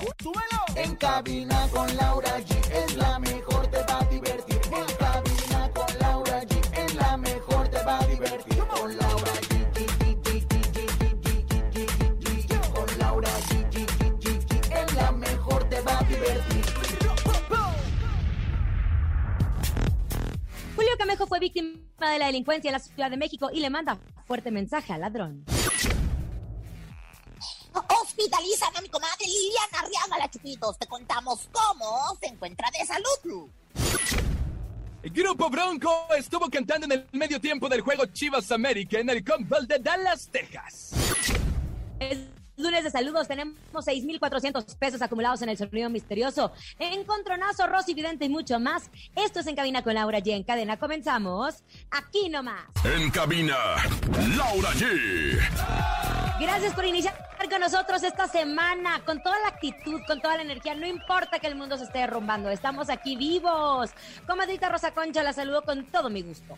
¡Súbelo! En cabina con Laura G es la mejor, te va a divertir. En cabina con Laura G es la mejor, te va a divertir. Con Laura G. Con Laura G. Es la mejor, te va a divertir. Julio Camejo fue víctima de la delincuencia en la Ciudad de México y le manda fuerte mensaje al ladrón. Hospitalizan a mi comadre Liliana Arriaga la Chupitos. Te contamos cómo se encuentra de salud. El Grupo Bronco estuvo cantando en el medio tiempo del juego Chivas América en el Compel de Dallas, Texas. Es lunes de saludos, tenemos 6,400 pesos acumulados en el sonido misterioso. Encontronazo, Rosy Vidente y mucho más. Esto es En Cabina con Laura G. En cadena comenzamos. Aquí nomás. En cabina, Laura G. Gracias por iniciar con nosotros esta semana, con toda la actitud, con toda la energía. No importa que el mundo se esté derrumbando, estamos aquí vivos. Comadrita Rosa Concha, la saludo con todo mi gusto.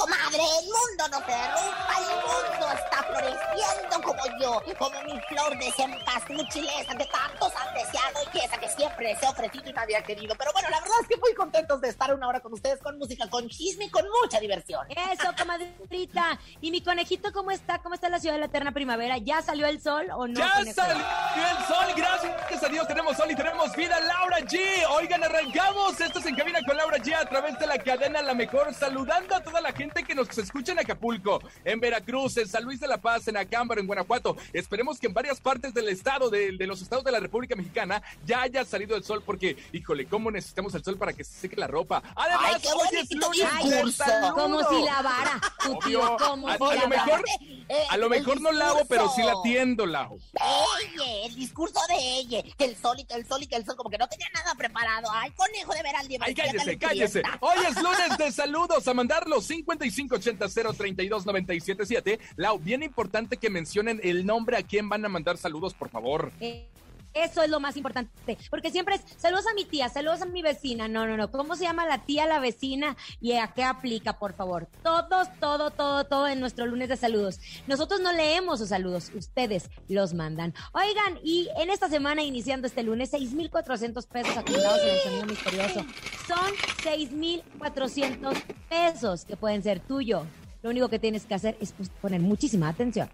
Comadre, el mundo no se derrumba, el mundo está floreciendo como yo, como mi flor de cempasúchil, esa que tantos han deseado y esa que siempre se ha ofrecido y nadie ha querido. Pero bueno, la verdad es que muy contentos de estar una hora con ustedes, con música, con chisme y con mucha diversión. Eso, comadrita. ¿Y mi conejito cómo está? ¿Cómo está la ciudad de la eterna primavera? ¿Ya salió el sol o no? ¡Ya conejo? salió el sol! Gracias a Dios tenemos sol y tenemos vida. Laura G. Oigan, arrancamos. Esto es En Cabina con Laura G. a través de la cadena La Mejor. Saludando a toda la gente que nos escucha en Acapulco, en Veracruz, en San Luis de la Paz, en Acámbaro, en Guanajuato. Esperemos que en varias partes del estado, de, de los estados de la República Mexicana, ya haya salido el sol porque, híjole, cómo necesitamos el sol para que se seque la ropa. Además, Ay, qué hoy es bonito lunes del. Como si lavara, tu tío, como A- si a lo lavara. mejor- Eh, A lo mejor no lavo, pero sí la tiendo, Lau. Ella, el discurso de ella, que el sol y que el sol y que el sol, como que no tenía nada preparado. Ay, conejo de ver al Ay, cállese, cállese. Hoy es lunes de saludos a mandarlos 5580-032-977. Lau, bien importante que mencionen el nombre a quién van a mandar saludos, por favor. Eh, Eso es lo más importante, porque siempre es saludos a mi tía, saludos a mi vecina. No, no, no. ¿Cómo se llama la tía, la vecina y a qué aplica, por favor? Todos, todo, todo, todo en nuestro lunes de saludos. Nosotros no leemos sus saludos, ustedes los mandan. Oigan, y en esta semana, iniciando este lunes, 6,400 pesos acumulados en el sonido misterioso. Son 6,400 pesos que pueden ser tuyo. Lo único que tienes que hacer es pues, poner muchísima atención.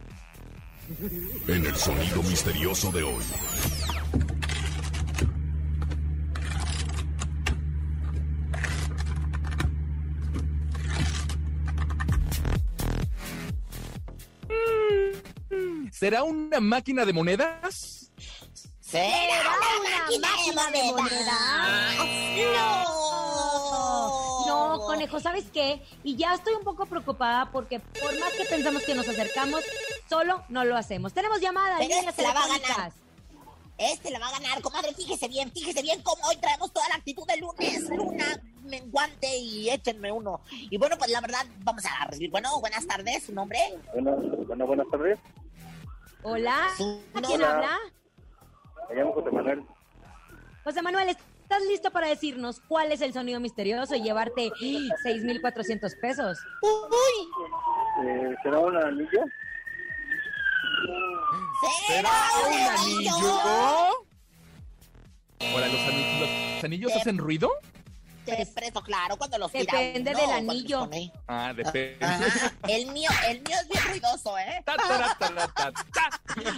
En el sonido misterioso de hoy. ¿Será una máquina de monedas? ¿Será una máquina de monedas? No. No, conejo, ¿sabes qué? Y ya estoy un poco preocupada porque por más que pensamos que nos acercamos, solo no lo hacemos. Tenemos llamadas, Pero líneas se la va a ganar. Este la va a ganar, comadre. Fíjese bien, fíjese bien cómo hoy traemos toda la actitud de lunes, luna, menguante y échenme uno. Y bueno, pues la verdad, vamos a recibir. Bueno, buenas tardes, su nombre. Bueno, bueno, buenas tardes. Hola, ¿a quién nombre. habla? Me llamo José Manuel. José Manuel, ¿estás listo para decirnos cuál es el sonido misterioso y llevarte 6,400 pesos? Uy, Eh, ¿Será una anilla? ¿Será, un un anillo? Ahora, ¿los anillos, los anillos hacen ruido? Preso, claro, cuando los Depende del anillo. Ah, depende. Ajá. El mío, el mío es bien ruidoso, ¿eh? Ta, ta, ta.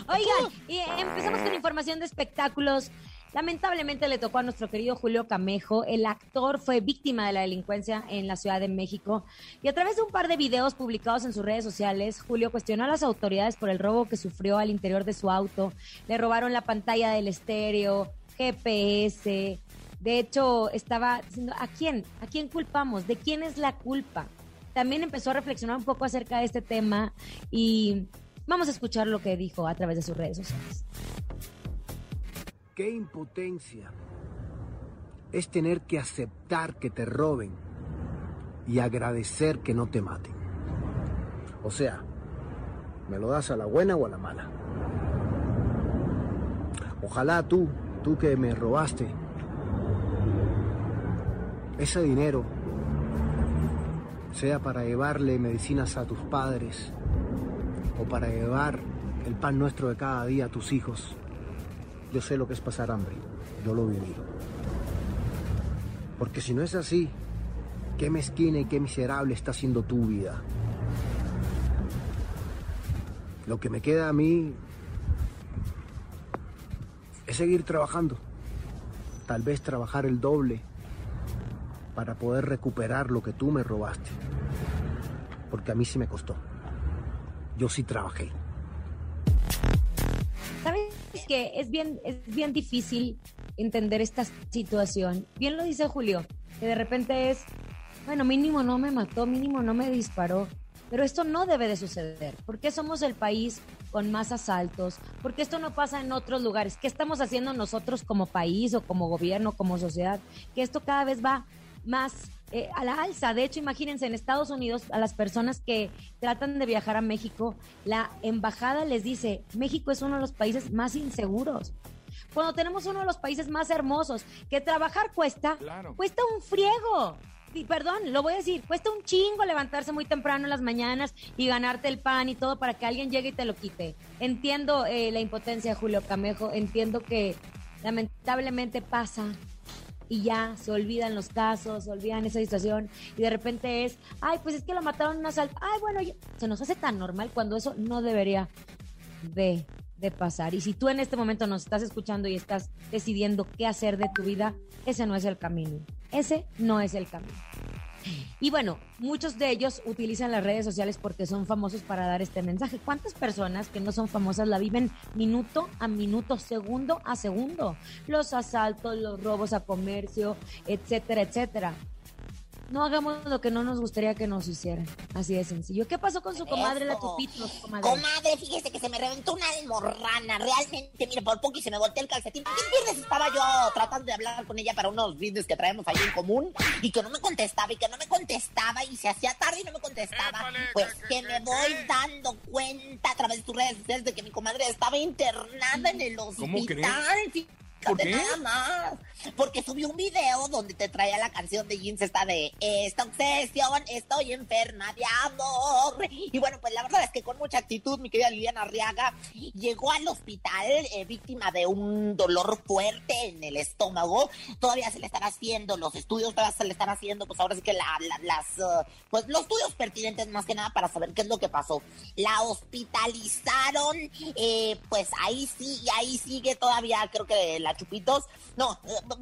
Oigan, y empezamos con información de espectáculos. Lamentablemente le tocó a nuestro querido Julio Camejo. El actor fue víctima de la delincuencia en la Ciudad de México. Y a través de un par de videos publicados en sus redes sociales, Julio cuestionó a las autoridades por el robo que sufrió al interior de su auto. Le robaron la pantalla del estéreo, GPS. De hecho, estaba diciendo, ¿a quién? ¿A quién culpamos? ¿De quién es la culpa? También empezó a reflexionar un poco acerca de este tema y vamos a escuchar lo que dijo a través de sus redes sociales. Qué impotencia. es tener que aceptar que te roben y agradecer que no te maten. O sea, me lo das a la buena o a la mala. Ojalá tú, tú que me robaste, ese dinero sea para llevarle medicinas a tus padres o para llevar el pan nuestro de cada día a tus hijos. Yo sé lo que es pasar hambre, yo lo he vivido. Porque si no es así, qué mezquina y qué miserable está siendo tu vida. Lo que me queda a mí es seguir trabajando. Tal vez trabajar el doble para poder recuperar lo que tú me robaste. Porque a mí sí me costó. Yo sí trabajé. ¿Sabes que es bien, es bien difícil entender esta situación? Bien lo dice Julio, que de repente es, bueno, mínimo no me mató, mínimo no me disparó. Pero esto no debe de suceder. ¿Por qué somos el país con más asaltos? ¿Por qué esto no pasa en otros lugares? ¿Qué estamos haciendo nosotros como país o como gobierno, como sociedad? Que esto cada vez va más eh, a la alza. De hecho, imagínense, en Estados Unidos, a las personas que tratan de viajar a México, la embajada les dice, México es uno de los países más inseguros. Cuando tenemos uno de los países más hermosos, que trabajar cuesta, Claro. cuesta un friego. Y perdón, lo voy a decir, cuesta un chingo levantarse muy temprano en las mañanas y ganarte el pan y todo para que alguien llegue y te lo quite. Entiendo eh, la impotencia de Julio Camejo, entiendo que lamentablemente pasa y ya se olvidan los casos, se olvidan esa situación y de repente es, ay, pues es que lo mataron en un asalto, ay, bueno, se nos hace tan normal cuando eso no debería de, de pasar. Y si tú en este momento nos estás escuchando y estás decidiendo qué hacer de tu vida, ese no es el camino. Ese no es el camino. Y bueno, muchos de ellos utilizan las redes sociales porque son famosos para dar este mensaje. ¿Cuántas personas que no son famosas la viven minuto a minuto, segundo a segundo? Los asaltos, los robos a comercio, etcétera, etcétera. No hagamos lo que no nos gustaría que nos hicieran. Así de sencillo. ¿Qué pasó con su comadre, la Eso. Chupitos, comadre? Comadre, fíjese que se me reventó una almorrana. Realmente, mire, por poco y se me volteó el calcetín. ¿Qué pierdes? Estaba yo tratando de hablar con ella para unos vídeos que traemos ahí en común y que no me contestaba y que no me contestaba y se hacía tarde y no me contestaba. Pues que me voy dando cuenta a través de tus redes sociales de que mi comadre estaba internada en el hospital. Fíjate ¿Por qué? nada más. Porque subió un video donde te traía la canción de Jeans esta de Esta obsesión, estoy enferma de amor. Y bueno, pues la verdad es que con mucha actitud, mi querida Liliana Arriaga llegó al hospital eh, víctima de un dolor fuerte en el estómago. Todavía se le están haciendo los estudios, todavía se le están haciendo, pues ahora sí que la- la- las, eh, pues los estudios pertinentes más que nada para saber qué es lo que pasó. La hospitalizaron, eh, pues ahí ahí sigue todavía, creo que la Chupitos, no,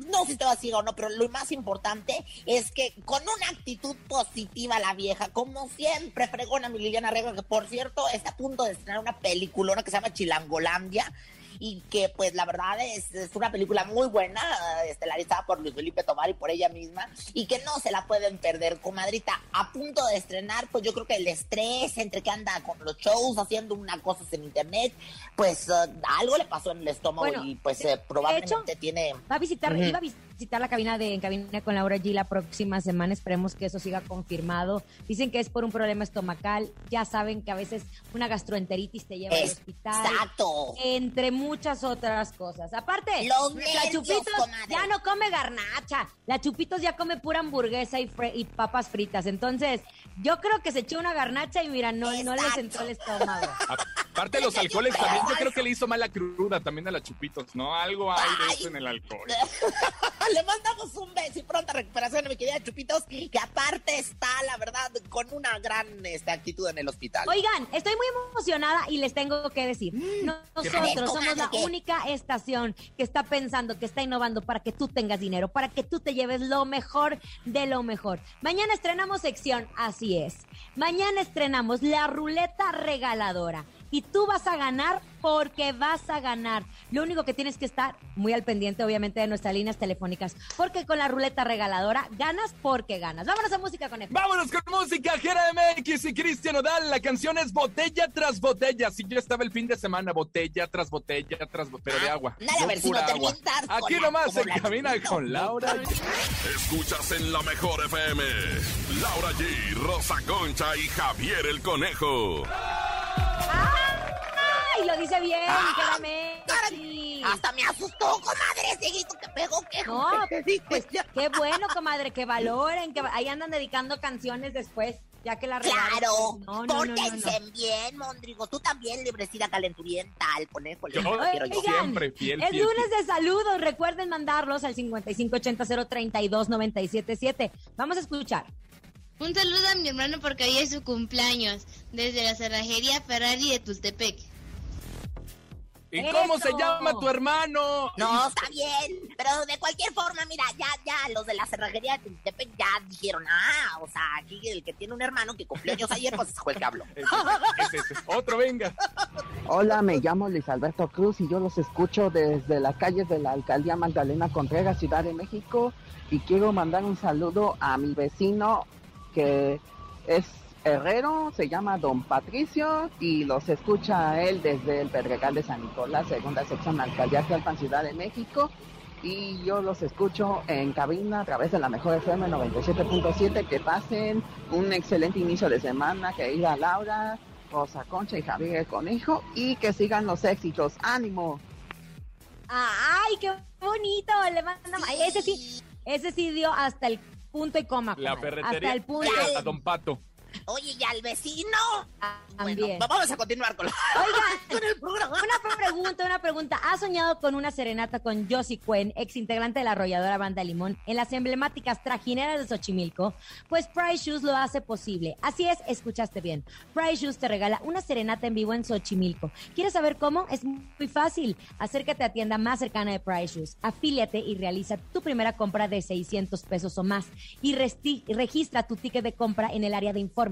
no sé si estaba ciega o no, pero lo más importante es que con una actitud positiva la vieja, como siempre, fregona mi Liliana Rega, que por cierto está a punto de estrenar una peliculona que se llama Chilangolandia y que pues la verdad es, es una película muy buena, estelarizada por Luis Felipe Tomar y por ella misma, y que no se la pueden perder, comadrita, a punto de estrenar, pues yo creo que el estrés entre que anda con los shows, haciendo unas cosas en internet, pues eh, algo le pasó en el estómago Bueno, y pues eh, probablemente tiene... Va a visitar, iba a visitar la cabina de En Cabina con Laura G la próxima semana. Esperemos que eso siga confirmado. Dicen que es por un problema estomacal. Ya saben que a veces una gastroenteritis te lleva al hospital. Exacto. Entre muchas otras cosas. Aparte, Los la nervios, Chupitos comadre. ya no come garnacha. La Chupitos ya come pura hamburguesa y, papas fritas. Entonces, yo creo que se echó una garnacha y mira, no, no le sentó el estómago. Aparte de los alcoholes también, yo creo que le hizo mala cruda también a la Chupitos, ¿no? Algo hay de eso en el alcohol. Le mandamos un beso y pronta recuperación a mi querida Chupitos, que aparte está, la verdad, con una gran este, actitud en el hospital. Oigan, estoy muy emocionada y les tengo que decir, nosotros raro. somos la única estación que está pensando, que está innovando para que tú tengas dinero, para que tú te lleves lo mejor de lo mejor. Mañana estrenamos sección, así es. Mañana estrenamos la ruleta regaladora. Y tú vas a ganar porque vas a ganar. Lo único que tienes que estar muy al pendiente, obviamente, de nuestras líneas telefónicas, porque con la ruleta regaladora ganas porque ganas. Vámonos a música con Vámonos con música, Jera MX y Cristian Odal. La canción es botella tras botella. Si yo estaba el fin de semana, botella tras botella tras botella, pero de agua. Nada, a ver si no Aquí nomás se la- camina con Laura. Escuchas en la mejor FM. Laura G, Rosa Concha y Javier el Conejo. ¡Ay, lo dice bien, Ah, Jera Hasta me asustó, comadre, ese grito que pegó, que No, pues qué bueno, comadre, que valoren, que ahí andan dedicando canciones después, ya que la. Claro, No, no, no, no, no. pórtense bien, Mondrigo. Tú también, librecida calenturienta, al conejo. Yo quiero yo. Oigan, siempre fiel, es fiel, lunes de saludos. Recuerden mandarlos al 5580-032-977. Vamos a escuchar. Un saludo a mi hermano porque hoy es su cumpleaños, desde la cerrajería Ferrari de Tultepec. ¿Y cómo se llama tu hermano? No, está bien, pero de cualquier forma, mira, ya, ya, los de la cerrajería de Tultepec ya dijeron, ah, o sea, aquí el que tiene un hermano que cumplió años ayer, pues fue el que habló. Otro, venga. Hola, me llamo Luis Alberto Cruz y yo los escucho desde las calles de la alcaldía Magdalena Contreras, Ciudad de México. Y quiero mandar un saludo a mi vecino que es herrero, se llama Don Patricio y los escucha él desde el Pedregal de San Nicolás, segunda sección alcaldía Tlalpan, Ciudad de México. Y yo los escucho en cabina a través de la mejor FM 97.7. Que pasen un excelente inicio de semana, querida Laura, Rosa Concha y Javier el Conejo y que sigan los éxitos. ¡Ánimo! ¡Ay, qué bonito! Le mando... Ese sí, ese sí dio hasta el punto y coma. La comadre, ferretería Hasta el punto. Don Pato. Oye, ¿y al vecino? Bueno, También. vamos a continuar con, la- Oigan, con el programa. Una pregunta, una pregunta. ¿Has soñado con una serenata con Josie Cuen, ex integrante de la arrolladora Banda Limón, en las emblemáticas trajineras de Xochimilco? Pues Price Shoes lo hace posible. Así es, escuchaste bien. Price Shoes te regala una serenata en vivo en Xochimilco. ¿Quieres saber cómo? Es muy fácil. Acércate a tienda más cercana de Price Shoes, afíliate y realiza tu primera compra de 600 pesos o más y resti- registra tu ticket de compra en el área de informes.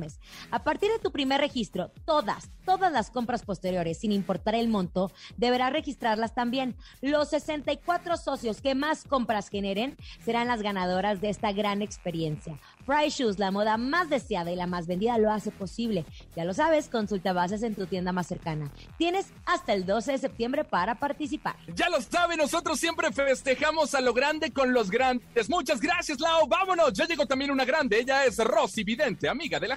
A partir de tu primer registro, todas, todas las compras posteriores, sin importar el monto, deberás registrarlas también. Los 64 socios que más compras generen serán las ganadoras de esta gran experiencia. Price Shoes, la moda más deseada y la más vendida, lo hace posible. Ya lo sabes, consulta bases en tu tienda más cercana. Tienes hasta el 12 de septiembre para participar. Ya lo sabe, nosotros siempre festejamos a lo grande con los grandes. Muchas gracias, Lau. Vámonos. Ya llegó también una grande. Ella es Rosy Vidente, amiga de la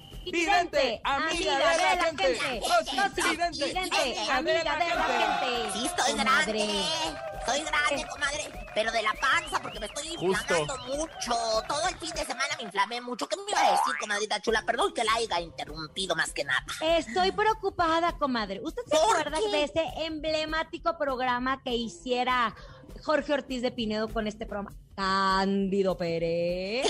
Vidente, amiga de la gente. Rosy, Vidente, Vidente, amiga de de la gente. Sí, estoy Comadre. grande. Estoy grande, comadre. Pero de la panza, porque me estoy Justo. inflamando mucho. Todo el fin de semana me inflamé mucho. ¿Qué me iba a decir, comadrita chula? Perdón que la haya interrumpido más que nada. Estoy preocupada, comadre. ¿Usted se ¿Por acuerda qué? de ese emblemático programa que hiciera Jorge Ortiz de Pinedo con este programa? Cándido Pérez.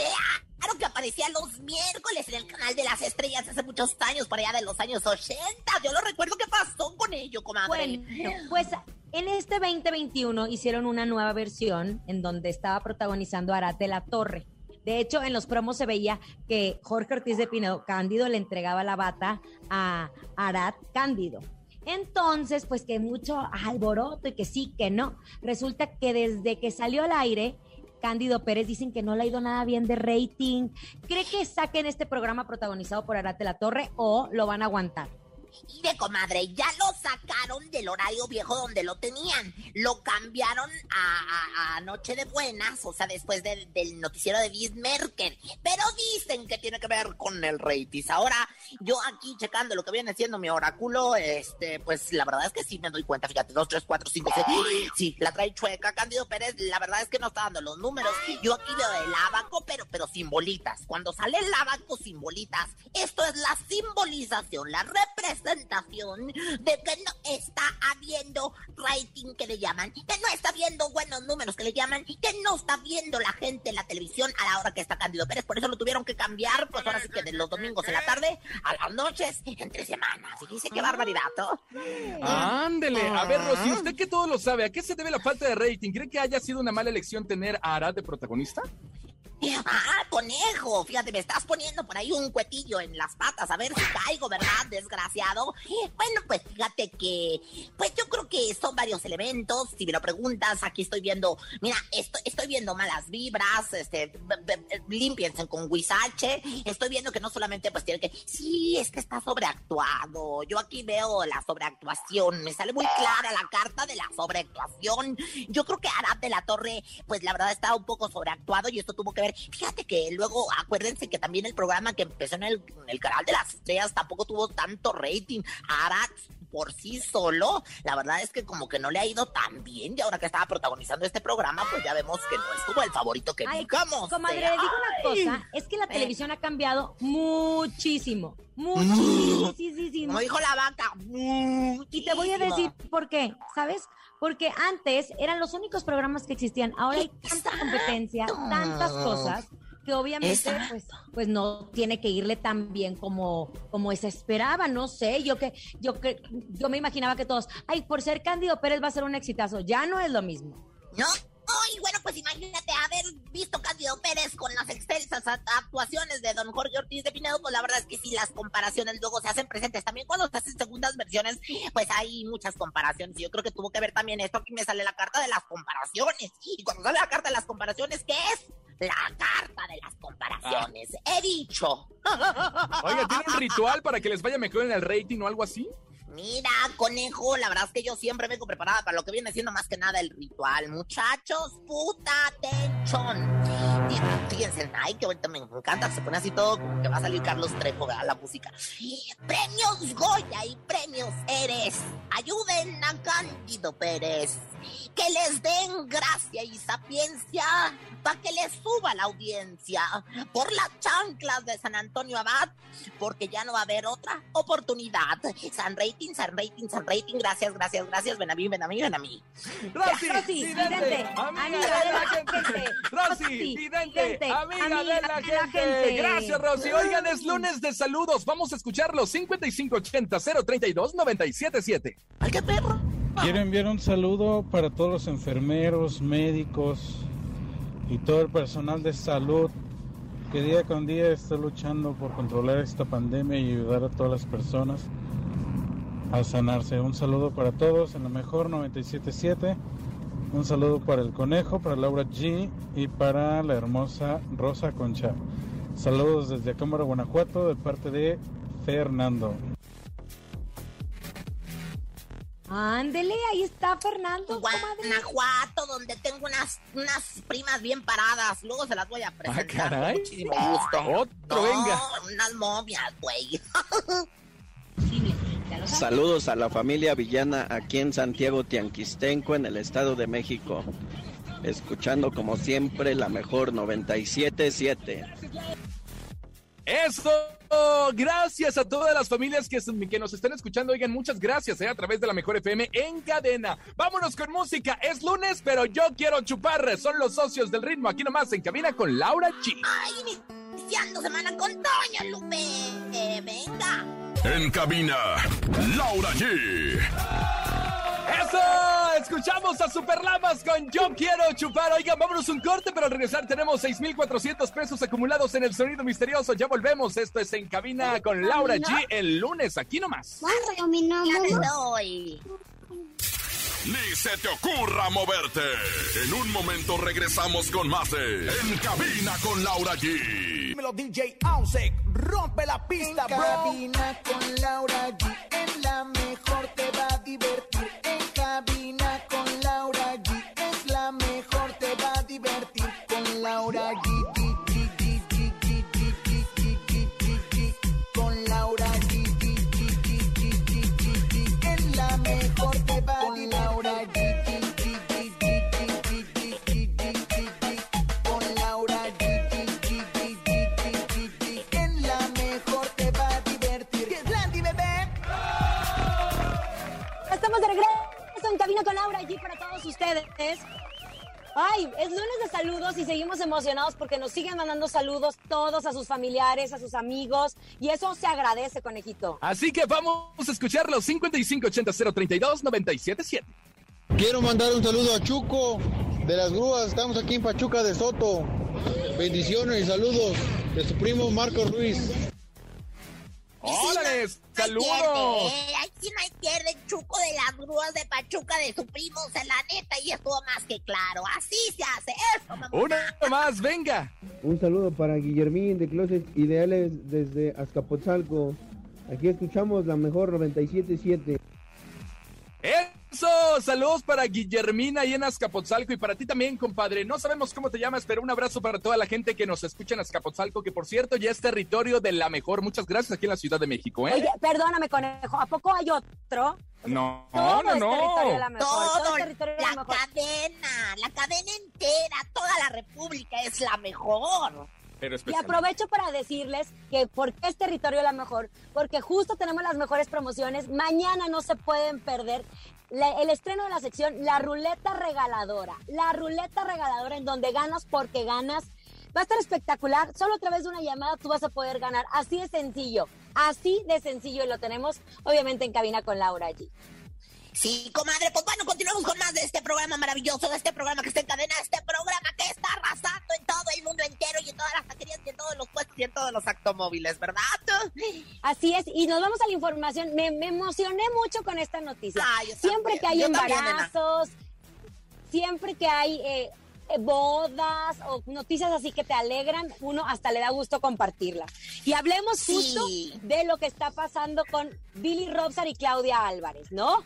Claro que aparecía los miércoles en el canal de las estrellas hace muchos años, por allá de los años 80. Yo lo recuerdo. ¿Qué pasó con ello, comadre? Bueno, pues en este 2021 hicieron una nueva versión en donde estaba protagonizando Arate La Torre. De hecho, en los promos se veía que Jorge Ortiz de Pinedo, Cándido, le entregaba la bata a Arat Cándido. Entonces, pues que mucho alboroto y que sí, que no. Resulta que desde que salió al aire, Cándido Pérez dicen que no le ha ido nada bien de rating. ¿Cree que saquen este programa protagonizado por Arate La Torre o lo van a aguantar? Mire, comadre, ya lo sacaron del horario viejo donde lo tenían. Lo cambiaron a, Noche de Buenas, o sea, después de- del noticiero de Bis Merkel. Pero dicen que tiene que ver con el rating. Ahora, yo aquí checando lo que viene siendo mi oráculo, este, pues la verdad es que sí me doy cuenta. Fíjate, dos, tres, cuatro, cinco, seis. Sí, la trae chueca. Cándido Pérez, la verdad es que no está dando los números. Yo aquí veo el abaco, pero, pero sin bolitas. Cuando sale el lavando sin bolitas, esto es la simbolización, la representación de que no está habiendo rating que le llaman, que no está viendo buenos números que le llaman, que no está viendo la gente en la televisión a la hora que está Cándido Pérez. Por eso lo tuvieron que cambiar, pues ahora sí que de los domingos en la tarde a las noches, entre semanas. Fíjese qué barbaridad, ¿no? Ándele, a ver, Rosy, usted que todo lo sabe, ¿a qué se debe la falta de rating? ¿Cree que haya sido una mala elección tener a Arad de protagonista? Ah, conejo, fíjate, me estás poniendo por ahí un cuetillo en las patas, a ver si caigo, ¿verdad, desgraciado? Bueno, pues fíjate que, pues yo creo que son varios elementos, si me lo preguntas, aquí estoy viendo, mira, estoy, estoy viendo malas vibras, este, limpiense con Huizache, estoy viendo que no solamente pues tiene que, sí, es que está sobreactuado, yo aquí veo la sobreactuación, me sale muy clara la carta de la sobreactuación, yo creo que Arad de la Torre, pues la verdad está un poco sobreactuado y esto tuvo que ver Fíjate que luego, acuérdense que también el programa que empezó en el, en el canal de las estrellas tampoco tuvo tanto rating. Ahora, por sí solo, la verdad es que como que no le ha ido tan bien. Y ahora que estaba protagonizando este programa, pues ya vemos que no es como el favorito que digamos. Comadre, le digo una cosa, es que la Eh. televisión ha cambiado muchísimo. Mm. Muchísimo. Como dijo la vaca. Y te voy a decir por qué, ¿sabes? Porque antes eran los únicos programas que existían. Ahora hay tanta competencia, tantas cosas que obviamente pues, pues no tiene que irle tan bien como, como se esperaba, no sé, yo que, yo que, yo me imaginaba que todos, ay, por ser Cándido Pérez va a ser un exitazo, ya no es lo mismo. ¿No? Ay, bueno, pues imagínate haber visto Cándido Pérez con las extensas a- actuaciones de don Jorge Ortiz de Pinedo, pues la verdad es que sí, las comparaciones luego se hacen presentes. También cuando se hacen segundas versiones, pues hay muchas comparaciones. Y yo creo que tuvo que ver también esto. Aquí me sale la carta de las comparaciones. Y cuando sale la carta de las comparaciones, ¿qué es? La carta de las comparaciones. He dicho. Oiga, ¿tiene un ritual para que les vaya mejor en el rating o algo así? Mira, conejo, la verdad es que yo siempre vengo preparada para lo que viene siendo más que nada el ritual. Muchachos, puta atención. Fíjense, ay, que ahorita me encanta, se pone así todo como que va a salir Carlos Trejo, ¿verdad? La música. Premios Goya y premios Eres. Ayuden a Cándido Pérez. Que les den gracia y sapiencia para que les suba la audiencia. Por las chanclas de San Antonio Abad, porque ya no va a haber otra oportunidad. San Rating, San Rating, San Rating. Gracias, gracias, gracias. Ven a mí, ven a mí, ven a mí. Rosy, Rosy, vidente, vidente, vidente, vidente, amiga de amiga la de la gente. gente. Gracias, Rosy. Oigan, es lunes de saludos. Vamos a escucharlos. 5580 032 977. ¡Ay, qué perro! Quiero enviar un saludo para todos los enfermeros, médicos y todo el personal de salud que día con día está luchando por controlar esta pandemia y ayudar a todas las personas a sanarse. Un saludo para todos en lo mejor 977. Un saludo para el conejo, para Laura G y para la hermosa Rosa Concha. Saludos desde Cámara, Guanajuato, de parte de Fernando. Ándele, ahí está Fernando. Guanajuato, donde tengo unas, unas primas bien paradas. Luego se las voy a presentar Ah, caray. con muchísimo gusto. Otro, No, venga. Unas momias, güey. Saludos a la familia Villana aquí en Santiago Tianquistenco, en el Estado de México. Escuchando como siempre la mejor 977. Eso, gracias a todas las familias que, que nos están escuchando. Oigan, muchas gracias eh, a través de la Mejor FM en cadena. Vámonos con música. Es lunes, pero yo quiero chupar. Son los socios del ritmo. Aquí nomás en cabina con Laura G. Ay, iniciando semana con Toño Lupe. Eh, venga. En cabina, Laura G. ¡Eso! Escuchamos a Superlamas con Yo Quiero Chupar. Oigan, vámonos un corte, pero al regresar tenemos 6,400 pesos acumulados en el sonido misterioso. Ya volvemos. Esto es En Cabina con Laura G el lunes, aquí nomás. Ya te doy. Ni se te ocurra moverte. En un momento regresamos con más de En Cabina con Laura G. Dímelo DJ Ausek, rompe la pista, En bro. cabina con Laura G, en la mejor te va a divertir. En cabina con Laura G, es la mejor te va a divertir. Con Laura G, emocionados porque nos siguen mandando saludos todos a sus familiares, a sus amigos y eso se agradece, conejito. Así que vamos a escuchar los 5580-032-977. Quiero mandar un saludo a Chuco de las grúas. Estamos aquí en Pachuca de Soto. Bendiciones y saludos de su primo Marco Ruiz. ¡Órale! ¡Saludos! Aquí no hay pierde, Chuco de las grúas de Pachuca de su primo, o sea, la neta, y estuvo más que claro. Así se hace eso, mamá. Una más, venga. Un saludo para Guillermín de Closet Ideales desde Azcapotzalco. Aquí escuchamos la mejor 97.7. Eso, saludos para Guillermina y en Azcapotzalco y para ti también, compadre. No sabemos cómo te llamas, pero un abrazo para toda la gente que nos escucha en Azcapotzalco, que por cierto ya es territorio de la mejor. Muchas gracias aquí en la Ciudad de México, ¿eh? Oye, perdóname, conejo, ¿a poco hay otro? No, Todo no, es territorio de la no. mejor. Todo, todo es territorio de la la mejor. cadena, la cadena entera, toda la república es la mejor. Pero Y aprovecho para decirles que por qué es territorio la mejor, porque justo tenemos las mejores promociones. Mañana no se pueden perder la- el estreno de la sección La Ruleta Regaladora. La Ruleta Regaladora en donde ganas porque ganas. Va a estar espectacular. Solo a través de una llamada tú vas a poder ganar. Así de sencillo. Así de sencillo. Y lo tenemos obviamente en cabina con Laura allí. Sí, comadre, pues bueno, continuamos con más de este programa maravilloso, de este programa que está en cadena, este programa que está arrasando en todo el mundo entero y en todas las taquerías y en todos los puestos y en todos los automóviles, ¿verdad? Así es, y nos vamos a la información. Me, me emocioné mucho con esta noticia. Siempre que hay yo también, nena. embarazos, siempre que hay eh, eh, bodas o noticias así que te alegran, uno hasta le da gusto compartirlas. Y hablemos Sí. justo de lo que está pasando con Billy Robson y Claudia Álvarez, ¿no?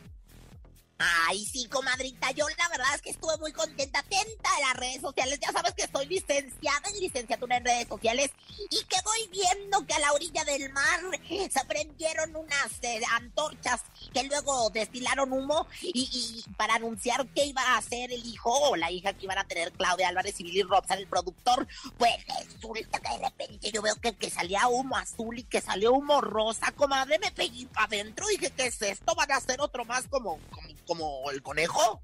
Ay, sí, comadrita, yo la verdad es que estuve muy contenta, atenta a las redes sociales. Ya sabes que estoy licenciada en licenciatura en redes sociales y que voy viendo que a la orilla del mar se prendieron unas eh, antorchas que luego destilaron humo y, para anunciar que iba a ser el hijo o la hija que iban a tener Claudia Álvarez y Billy Robson, el productor. Pues resulta que de repente yo veo que, salía humo azul y que salió humo rosa, comadre, me pegué para adentro y dije, ¿qué es esto? ¿Van a hacer otro más como, como, como el conejo?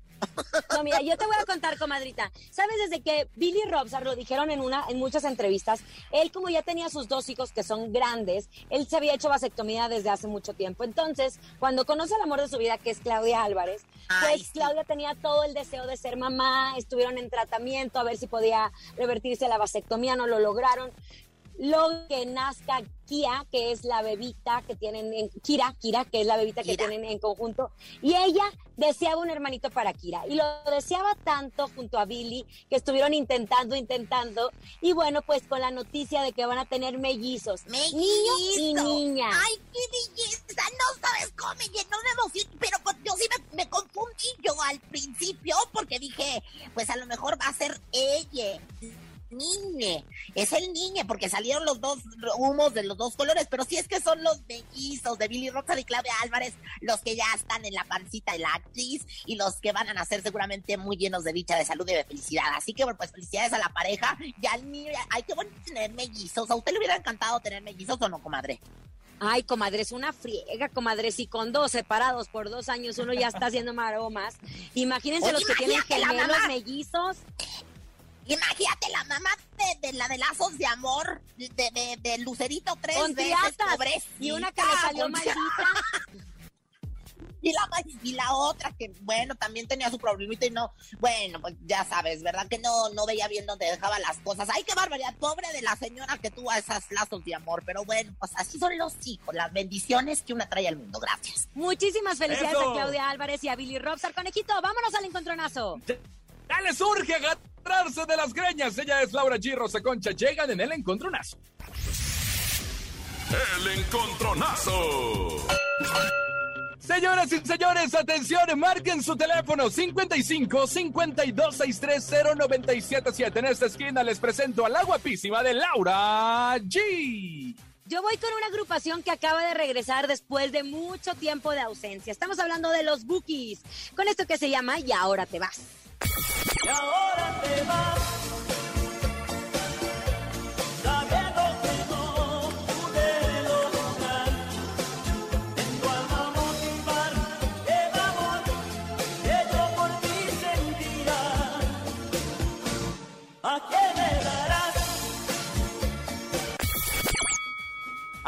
No, mira, yo te voy a contar, comadrita. ¿Sabes desde que Billy Robson lo dijeron en una, en muchas entrevistas? Él, como ya tenía sus dos hijos que son grandes, él se había hecho vasectomía desde hace mucho tiempo. Entonces, cuando conoce el amor de su vida, que es Claudia Álvarez, Ay, pues Claudia tenía todo el deseo de ser mamá, estuvieron en tratamiento a ver si podía revertirse la vasectomía, no lo lograron. Luego que nazca Kia, que es la bebita que tienen en Kira, Kira, que es la bebita que tienen en conjunto, y ella deseaba un hermanito para Kira y lo deseaba tanto junto a Billy que estuvieron intentando, intentando y bueno, pues con la noticia de que van a tener mellizos, niño y niña. Ay, qué belleza. No sabes cómo me llenó de emoción. Pero pues, yo sí me, me confundí yo al principio porque dije, pues a lo mejor va a ser ella. Niñe, es el niñe, porque salieron los dos humos de los dos colores, pero sí es que son los mellizos de Billy Roxa y Claudia Álvarez, los que ya están en la pancita de la actriz y los que van a nacer seguramente muy llenos de dicha, de salud y de felicidad. Así que, bueno, pues felicidades a la pareja y al niño. Ay, qué bonito tener mellizos. ¿A usted le hubiera encantado tener mellizos o no, comadre? Ay, comadre, es una friega, comadre. Si con dos separados por dos años uno ya está haciendo maromas. Imagínense Oye, los que tienen la gemelos mamá. mellizos. Imagínate la mamá de, de la de lazos de amor, de, de, de Lucerito tres Con veces, pobrecita, Y una que le salió maldita. Y la, y la otra que, bueno, también tenía su problemita y no, bueno, pues ya sabes, ¿verdad? Que no, no veía bien dónde dejaba las cosas. Ay, qué barbaridad, pobre de la señora que tuvo esas lazos de amor. Pero bueno, pues así son los hijos, las bendiciones que una trae al mundo. Gracias. Muchísimas felicidades Eso. a Claudia Álvarez y a Billy Robson. Conejito, vámonos al encontronazo. Ya les urge agarrarse de las greñas. Ella es Laura G. Rosa Concha. Llegan en el encontronazo. El encontronazo. Señoras y señores, atención, marquen su teléfono 55 52 630 977. En esta esquina les presento a la guapísima de Laura G. Yo voy con una agrupación que acaba de regresar después de mucho tiempo de ausencia. Estamos hablando de los Bookies, con esto que se llama Y ahora te vas. Y ahora te vas,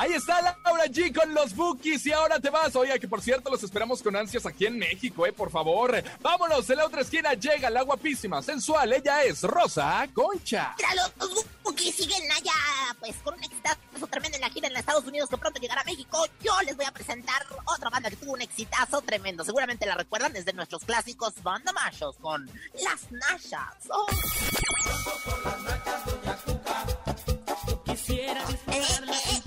Ahí está Laura G con los Bookies y ahora te vas. Oiga, que por cierto los esperamos con ansias aquí en México, eh, por favor. Vámonos, en la otra esquina llega la guapísima, sensual. Ella es Rosa Concha. Mira, los Bookies siguen allá, pues con un exitazo tremendo en la gira en Estados Unidos que pronto llegará a México. Yo les voy a presentar otra banda que tuvo un exitazo tremendo. Seguramente la recuerdan desde nuestros clásicos Banda Machos con Las Nashas. Oh. Quisiera disfrutarla un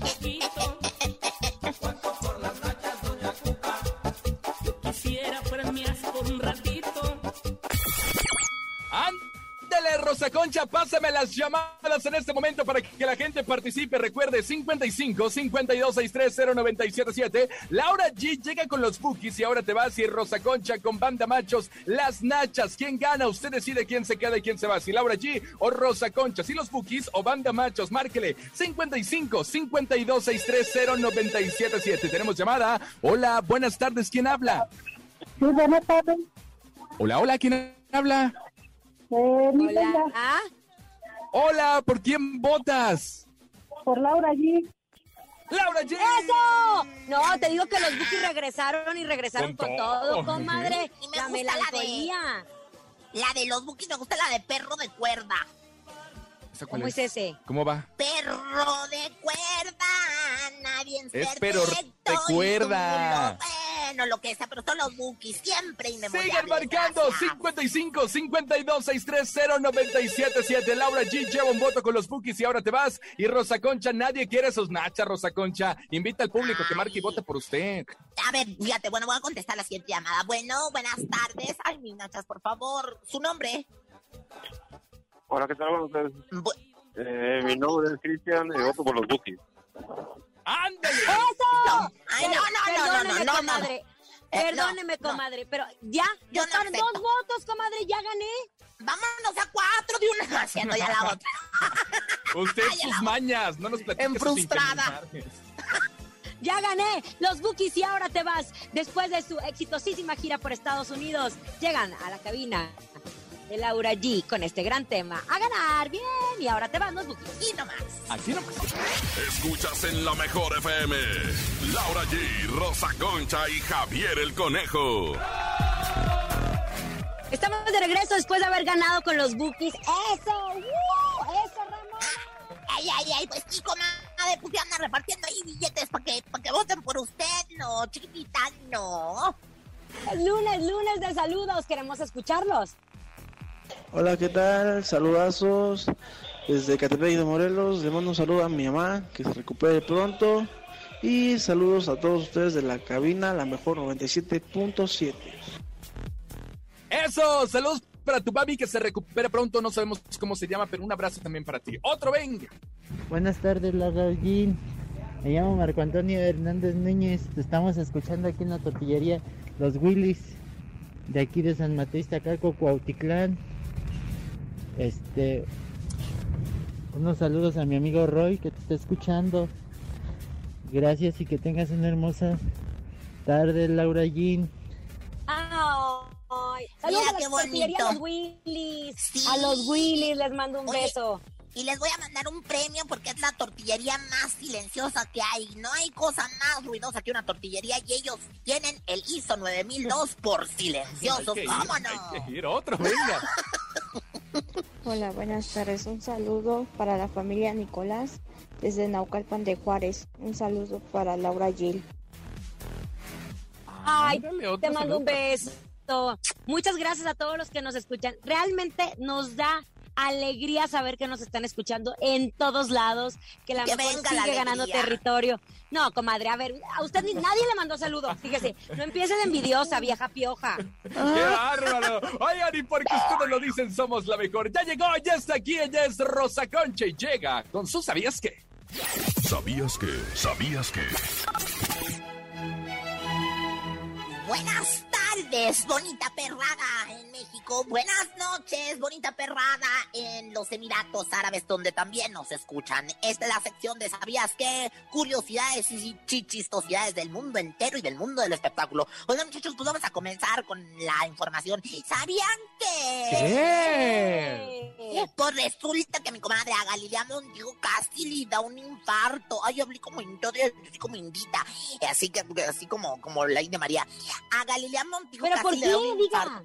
Rosa Concha, pásame las llamadas en este momento para que la gente participe. Recuerde, 55 52 63 0977. Laura G llega con los Bookies y ahora te vas. Y Rosa Concha con Banda Machos, Las Nachas. ¿Quién gana? Usted decide quién se queda y quién se va. Si Laura G o Rosa Concha. Si los Bookies o Banda Machos. Márquele 55 52 63 0977. Tenemos llamada. Hola, buenas tardes. ¿Quién habla? Sí, buenas tardes. Hola, hola, ¿quién habla? Hola. Hola, ¿por quién votas? Por Laura G. ¡Laura G! ¡Eso! No, te digo que los Bookies regresaron y regresaron Con con, todo. todo, comadre. Y me La gusta la de- melancolía. La de los Bookies me gusta la de perro de cuerda. ¿Esa cuál ¿Cómo es ese? ¿Cómo va? Perro de cuerda, nadie es, Es pero perfecto y tú lo- Bueno, lo que sea, pero son los Bookies, siempre inmemoriales. Sigan marcando 55 52 630 977. Laura G lleva un voto con los Bookies y ahora te vas. Y Rosa Concha, nadie quiere sus nachas, Rosa Concha. Invita al público que marque y vote por usted. A ver, fíjate, bueno, voy a contestar la siguiente llamada. Bueno, buenas tardes. Ay, mis nachas, por favor. ¿Su nombre? Hola, ¿qué tal? Bu- Eh, mi nombre es Cristian y voto por los Bookies. ¡Ándale! ¡Eso! Ay, no, no, no, no, no, no, comadre. Eh, Perdóneme, no, no. comadre, pero ya, Yo ya no acepto. dos votos, comadre, ya gané. Vámonos a cuatro de una haciendo ya la otra. Usted sus mañas, no nos platique En frustrada. Ya gané. Los Bookies y ahora te vas. Después de su exitosísima gira por Estados Unidos, llegan a la cabina de Laura G con este gran tema. A ganar, bien. Y ahora te vas, los Bookies. Y nomás. Aquí nomás. Escuchas en la mejor FM. Laura G, Rosa Concha y Javier el Conejo. Estamos de regreso después de haber ganado con los Bookies. ¡Eso! ¡Woo! ¡Eso, Ramón! Ay, ay, ay, pues sí, comadre, pues ya andan repartiendo ahí billetes para que, pa' que voten por usted, no, chiquitita, no. Es lunes, lunes de saludos. Queremos escucharlos. Hola, ¿qué tal? Saludazos desde Catepec de Morelos. Le mando un saludo a mi mamá, que se recupere pronto. Y saludos a todos ustedes de la cabina, la mejor 97.7. Eso, saludos para tu papi que se recupere pronto. No sabemos cómo se llama, pero un abrazo también para ti. Otro, venga. Buenas tardes, Laura G. Me llamo Marco Antonio Hernández Núñez. Te estamos escuchando aquí en la tortillería Los Willis, de aquí de San Mateo, Iztacalco, Cuautitlán. Este. Unos saludos a mi amigo Roy que te está escuchando. Gracias y que tengas una hermosa tarde, Laura G. Ay, saludos Mira a qué bonito. Los Willis. Sí. A los Willis les mando un Oye, beso. Y les voy a mandar un premio porque es la tortillería más silenciosa que hay. No hay cosa más ruidosa que una tortillería y ellos tienen el ISO 9002 por silenciosos. Hay que ir, ¿Cómo no? hay que ir, otro, venga. Hola, buenas tardes. Un saludo para la familia Nicolás desde Naucalpan de Juárez. Un saludo para Laura Gil. Ay, Ándale, otro te mando saludo un beso. Muchas gracias a todos los que nos escuchan. Realmente nos da alegría saber que nos están escuchando en todos lados, que la Que mejor venga la sigue ganando territorio. No, comadre, a ver, a usted ni nadie le mandó saludos. Fíjese, no empieces de envidiosa, vieja pioja. ¡Qué bárbaro! Oigan, y porque ustedes lo dicen, somos la mejor. Ya llegó, ya está aquí, ella es Rosa Concha y llega con su ¿Sabías qué? ¿Sabías que? ¿Sabías que? Buenas tardes. tardes, bonita perrada en México. Buenas noches, bonita perrada en los Emiratos Árabes, donde también nos escuchan. Esta es la sección de ¿Sabías qué? Curiosidades y chichistosidades del mundo entero y del mundo del espectáculo. Oigan, muchachos, pues vamos a comenzar con la información. ¿Sabían que? ¿Qué? Pues resulta que mi comadre a Galilea Montijo casi le da un infarto. Ay, hablé como, indita, así como indita. Así que, así como, como la India María. A Galilea Montijo ¿Pero casi por le da qué? un Diga.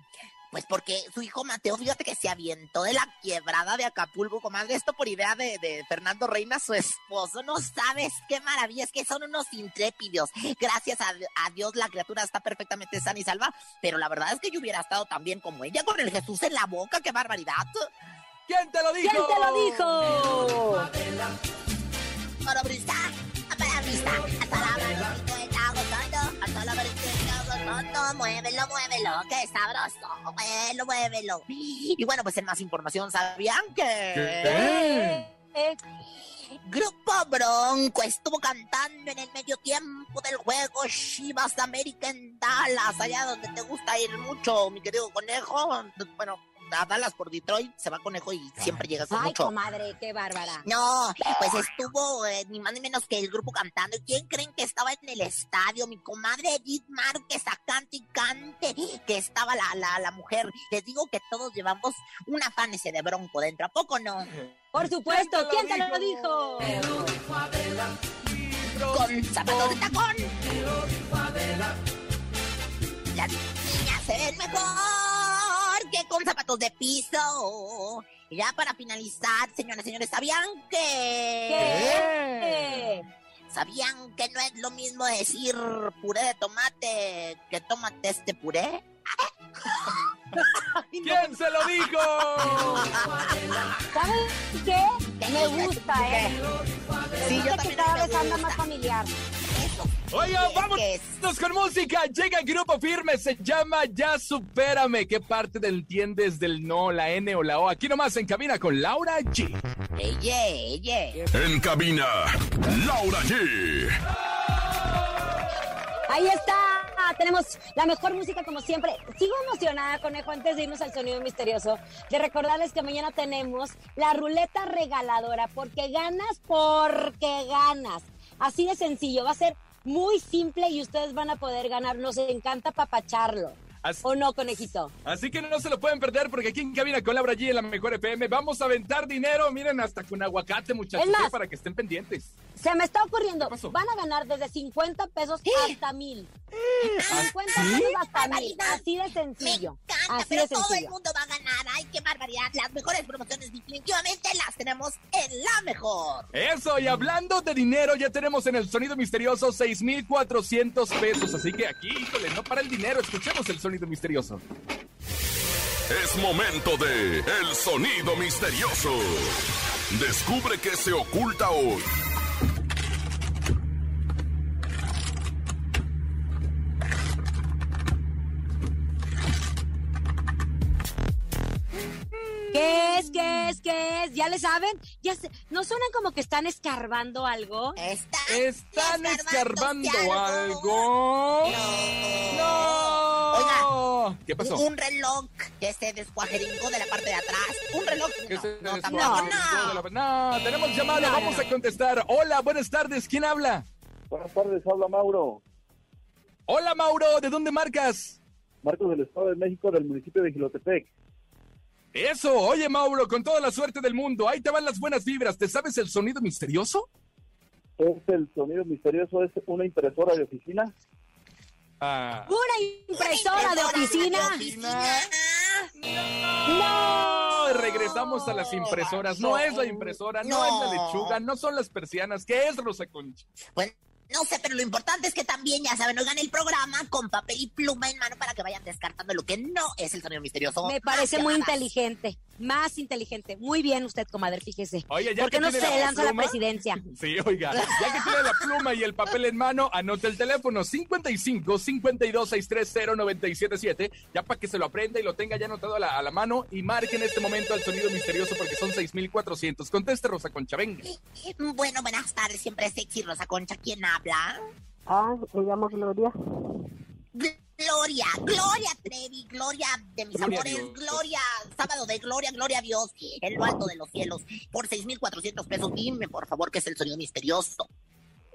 Pues porque su hijo Mateo, fíjate que se avientó de la quebrada de Acapulco, comadre. Esto por idea de, de Fernando Reina, su esposo. No sabes qué maravilla, es que son unos intrépidos. Gracias a, a Dios la criatura está perfectamente sana y salva. Pero la verdad es que yo hubiera estado también como ella, con el Jesús en la boca. ¡Qué barbaridad! ¿Quién te lo dijo? ¿Quién te lo dijo? Para brisa, para brisa, hasta la gozando, muévelo, muévelo, qué sabroso, muévelo, muévelo. Y bueno, pues en más información, ¿sabían que? Eh, Grupo Bronco estuvo cantando en el medio tiempo del juego Chivas América en Dallas, allá donde te gusta ir mucho, mi querido conejo. Bueno, a Dallas por Detroit se va conejo y siempre llega con Ay, mucho. comadre, qué bárbara. No, pues estuvo eh, ni más ni menos que el grupo cantando. ¿Y quién creen que estaba en el estadio? Mi comadre Edith Márquez a cante y cante, que estaba la, la, la mujer. Les digo que todos llevamos un afán ese de bronco dentro, ¿a poco no? Por supuesto, ¿quién te lo dijo? Con zapatos de tacón. Las niñas se ven mejor que con zapatos de piso. Y ya para finalizar, señoras y señores, ¿sabían que... ¿Qué? ¿Sabían que no es lo mismo decir puré de tomate que tómate este puré? ¿Quién se lo dijo? ¿Sabes qué? Me gusta, ¿eh? Sí, yo Fíjate que también cada vez anda más familiar. Oigan, vámonos con música. Llega el grupo firme, se llama Ya Supérame. ¿Qué parte del entiendes del no, la N o la O? Aquí nomás en cabina con Laura G. Ella, ella. En cabina, Laura G. Ahí está. Tenemos la mejor música como siempre. Sigo emocionada, conejo, antes de irnos al sonido misterioso, de recordarles que mañana tenemos la ruleta regaladora, porque ganas, porque ganas. Así de sencillo, va a ser muy simple y ustedes van a poder ganar. Nos encanta papacharlo. Así- ¿O no, conejito? Así que no se lo pueden perder porque aquí en cabina con Laura G en la mejor FM vamos a aventar dinero. Miren, hasta con aguacate, muchachos, más- ¿eh? para que estén pendientes. Se me está ocurriendo, pasó? van a ganar desde 50 pesos hasta mil. 50 ¿Sí? pesos hasta mil. Así de sencillo. Me encanta, Así pero de todo el mundo va a ganar. Ay, qué barbaridad. Las mejores promociones definitivamente las tenemos en la mejor. Eso, y hablando de dinero, ya tenemos en el sonido misterioso 6,400 pesos. Así que aquí, híjole, no para el dinero, escuchemos el sonido misterioso. Es momento de El Sonido Misterioso. Descubre qué se oculta hoy. ¿Qué es? ¿Qué es? ¿Qué es? ¿Ya le saben? ¿Ya se- ¿No suenan como que están escarbando algo? Está ¿Están escarbando escarbándose algo? ¡No! Oiga, ¿Qué pasó? Un reloj que se descuajeringó de la parte de atrás. Un reloj. ¿Qué No, se no, tampoco no. No, tenemos llamada, No, vamos no. a contestar. Hola, buenas tardes, ¿quién habla? Buenas tardes, habla Mauro. Hola, Mauro, ¿de dónde marcas? Marcos del Estado de México, del municipio de Gilotepec. Eso, oye, Mauro, con toda la suerte del mundo, ahí te van las buenas vibras. ¿Te sabes el sonido misterioso? Es el sonido misterioso, es una impresora de oficina. Ah. ¿Una impresora de oficina? No, regresamos a las impresoras. No es la impresora, no, No. es la lechuga, no son las persianas. ¿Qué es, Rosa Concha? Pues no sé, pero lo importante es que también, ya saben, oigan el programa con papel y pluma en mano para que vayan descartando lo que no es el sonido misterioso. Me parece muy llamadas. inteligente, más inteligente. Muy bien usted, comadre, fíjese. Oye, ya ¿Por qué que no se la lanza a la pluma? presidencia? Sí, oiga, ya que tiene la pluma y el papel en mano, anota el teléfono 55 52 630 977, ya para que se lo aprenda y lo tenga ya anotado a la, a la mano y marque en este momento el sonido misterioso porque son 6400. Conteste, Rosa Concha, venga. Bueno, buenas tardes, siempre sexy Rosa Concha. ¿Quién habla? Ah, me llamo Gloria. Gloria, Gloria Trevi, Gloria de mis Gloria amores, Dios. Gloria, sábado de Gloria, Gloria a Dios, en lo alto de los cielos, por 6,400 pesos. Dime, por favor, qué es el sonido misterioso.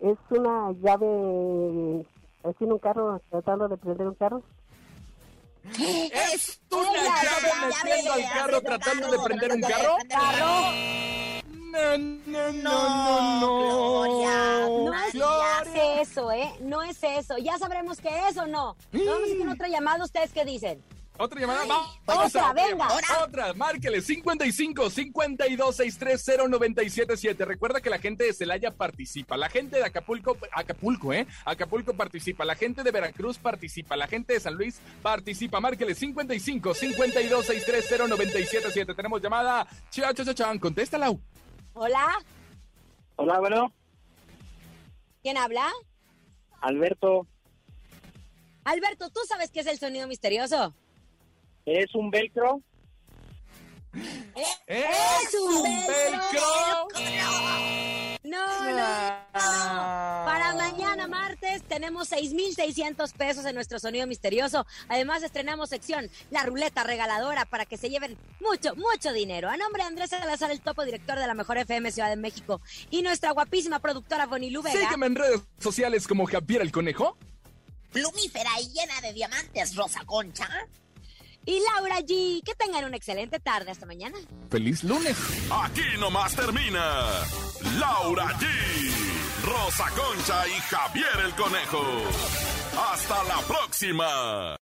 Es una llave. ¿Es en un carro tratando de prender un carro? ¿Es una llave metiendo al carro tratando de prender un carro? No, no, no, no, no. No es eso, ¿eh? No es eso. Ya sabremos qué es o no. Vamos a con otra llamada. ¿Ustedes qué dicen? Otra llamada, va- vamos otra, a venga. Otra, márquele 55 52 630 977. Recuerda que la gente de Celaya participa, la gente de Acapulco, Acapulco, ¿eh? Acapulco participa, la gente de Veracruz participa, la gente de San Luis participa. Márquele 55 52 630 977. Tenemos llamada. Cha, cha, cha, chan. Contéstala. Hola, Hola, bueno, ¿quién habla? Alberto, Alberto, ¿tú sabes qué es el sonido misterioso? ¿Es un velcro? ¡Es un velcro! No, no, no. Para mañana martes tenemos 6,600 pesos en nuestro sonido misterioso. Además estrenamos sección La Ruleta Regaladora para que se lleven mucho, mucho dinero. A nombre de Andrés Salazar, el topo director de la Mejor FM Ciudad de México y nuestra guapísima productora Bonilú Vega. Sígueme en redes sociales como Javier el Conejo. Plumífera y llena de diamantes, Rosa Concha. Y Laura G. Que tengan una excelente tarde. Hasta mañana. Feliz lunes. Aquí nomás termina Laura G, Rosa Concha y Javier el Conejo. Hasta la próxima.